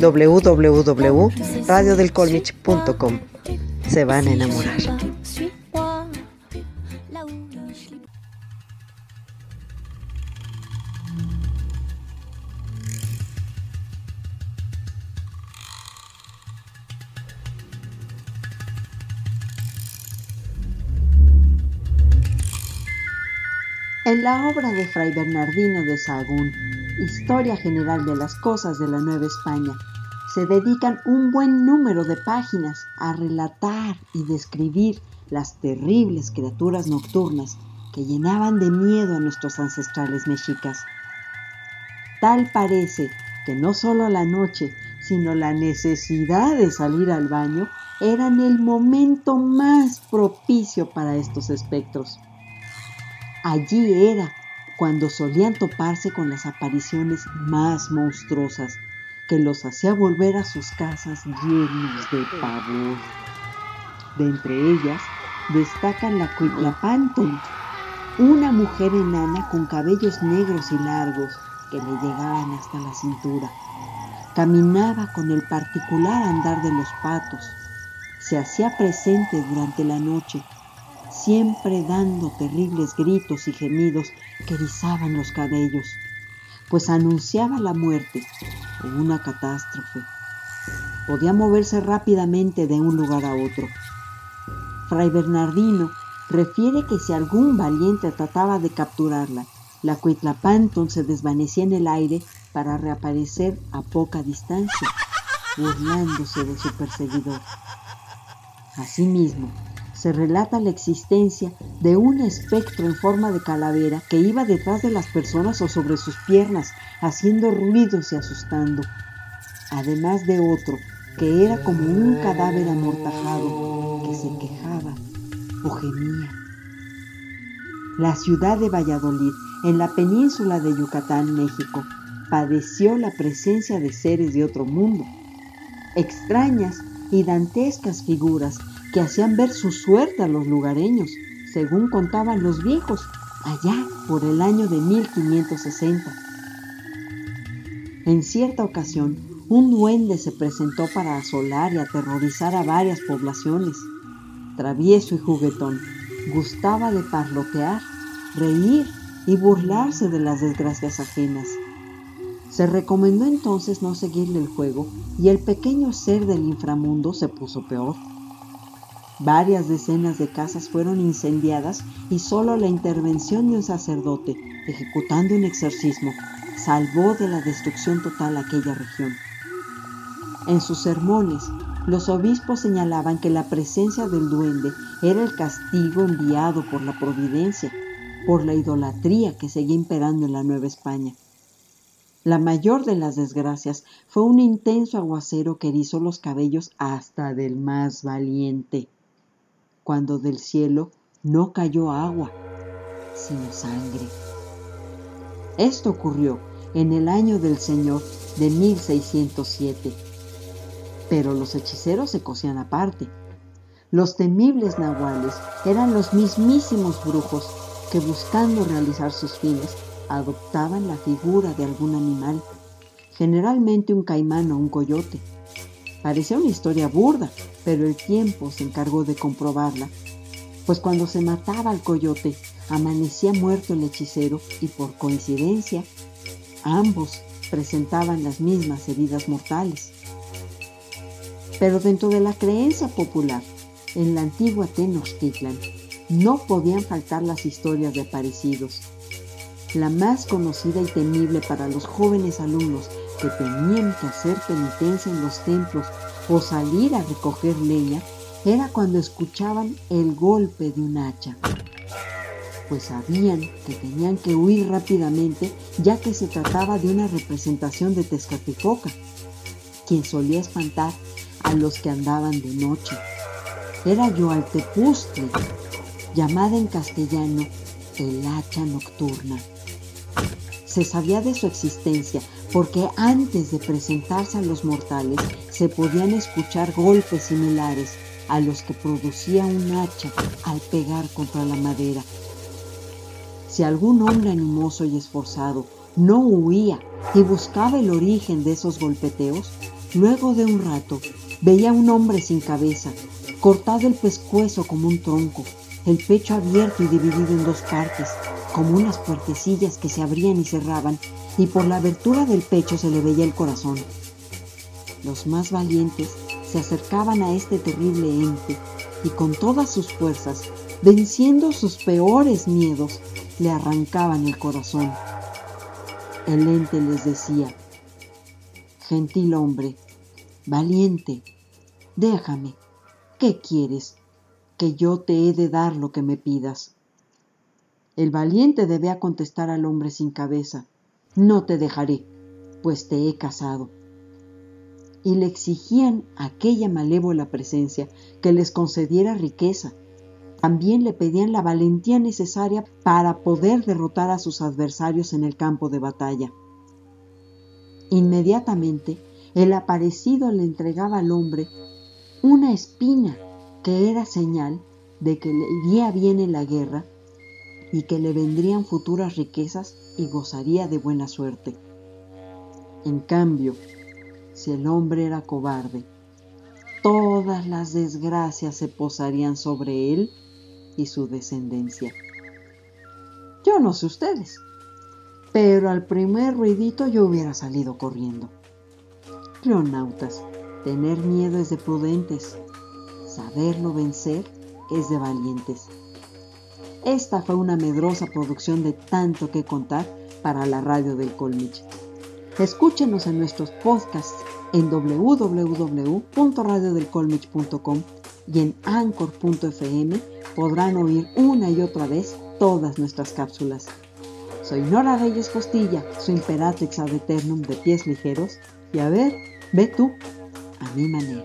www.radiodelcolmich.com. Se van a enamorar. En la obra de Fray Bernardino de Sahagún, Historia General de las Cosas de la Nueva España, se dedican un buen número de páginas a relatar y describir las terribles criaturas nocturnas que llenaban de miedo a nuestros ancestrales mexicas. Tal parece que no solo la noche, sino la necesidad de salir al baño eran el momento más propicio para estos espectros. Allí era cuando solían toparse con las apariciones más monstruosas, que los hacía volver a sus casas llenos de pavor. De entre ellas destacan la Cuitlapanton, una mujer enana con cabellos negros y largos que le llegaban hasta la cintura. Caminaba con el particular andar de los patos. Se hacía presente durante la noche siempre dando terribles gritos y gemidos que erizaban los cabellos, pues anunciaba la muerte una catástrofe. Podía moverse rápidamente de un lugar a otro. Fray Bernardino refiere que si algún valiente trataba de capturarla, la Cuitlapanton se desvanecía en el aire para reaparecer a poca distancia, burlándose de su perseguidor. Asimismo, se relata la existencia de un espectro en forma de calavera que iba detrás de las personas o sobre sus piernas, haciendo ruidos y asustando, además de otro que era como un cadáver amortajado que se quejaba o gemía. La ciudad de Valladolid, en la península de Yucatán, México, padeció la presencia de seres de otro mundo, extrañas y dantescas figuras que hacían ver su suerte a los lugareños, según contaban los viejos, allá por el año de 1560. En cierta ocasión, un duende se presentó para asolar y aterrorizar a varias poblaciones. Travieso y juguetón, gustaba de parlotear, reír y burlarse de las desgracias ajenas. Se recomendó entonces no seguirle el juego y el pequeño ser del inframundo se puso peor. Varias decenas de casas fueron incendiadas y solo la intervención de un sacerdote, ejecutando un exorcismo, salvó de la destrucción total aquella región. En sus sermones, los obispos señalaban que la presencia del duende era el castigo enviado por la providencia, por la idolatría que seguía imperando en la Nueva España. La mayor de las desgracias fue un intenso aguacero que erizó los cabellos hasta del más valiente cuando del cielo no cayó agua, sino sangre. Esto ocurrió en el año del Señor de 1607. Pero los hechiceros se cosían aparte. Los temibles nahuales eran los mismísimos brujos que buscando realizar sus fines adoptaban la figura de algún animal, generalmente un caimán o un coyote. Parecía una historia burda, pero el tiempo se encargó de comprobarla, pues cuando se mataba al coyote, amanecía muerto el hechicero y por coincidencia, ambos presentaban las mismas heridas mortales. Pero dentro de la creencia popular, en la antigua Tenochtitlan, no podían faltar las historias de aparecidos. La más conocida y temible para los jóvenes alumnos que tenían que hacer penitencia en los templos o salir a recoger leña era cuando escuchaban el golpe de un hacha, pues sabían que tenían que huir rápidamente ya que se trataba de una representación de Tezcatlipoca, quien solía espantar a los que andaban de noche. Era Yoaltepustle, llamada en castellano el hacha nocturna. Se sabía de su existencia porque antes de presentarse a los mortales se podían escuchar golpes similares a los que producía un hacha al pegar contra la madera. Si algún hombre animoso y esforzado no huía y buscaba el origen de esos golpeteos, luego de un rato veía un hombre sin cabeza, cortado el pescuezo como un tronco, el pecho abierto y dividido en dos partes, como unas puertecillas que se abrían y cerraban, y por la abertura del pecho se le veía el corazón. Los más valientes se acercaban a este terrible ente y con todas sus fuerzas, venciendo sus peores miedos, le arrancaban el corazón. El ente les decía, Gentil hombre, valiente, déjame, ¿qué quieres? Que yo te he de dar lo que me pidas. El valiente debía contestar al hombre sin cabeza, no te dejaré, pues te he casado. Y le exigían aquella malévola presencia que les concediera riqueza, también le pedían la valentía necesaria para poder derrotar a sus adversarios en el campo de batalla. Inmediatamente, el aparecido le entregaba al hombre una espina que era señal de que le iría bien en la guerra y que le vendrían futuras riquezas y gozaría de buena suerte. En cambio, si el hombre era cobarde, todas las desgracias se posarían sobre él y su descendencia. Yo no sé ustedes, pero al primer ruidito yo hubiera salido corriendo. Clonautas, tener miedo es de prudentes, saberlo vencer es de valientes. Esta fue una medrosa producción de tanto que contar para la radio del Colmich. Escúchenos en nuestros podcasts en www.radiodelcolmich.com y en anchor.fm podrán oír una y otra vez todas nuestras cápsulas. Soy Nora Reyes Costilla, su imperatrix ad eternum de pies ligeros, y a ver, ve tú, a mi manera.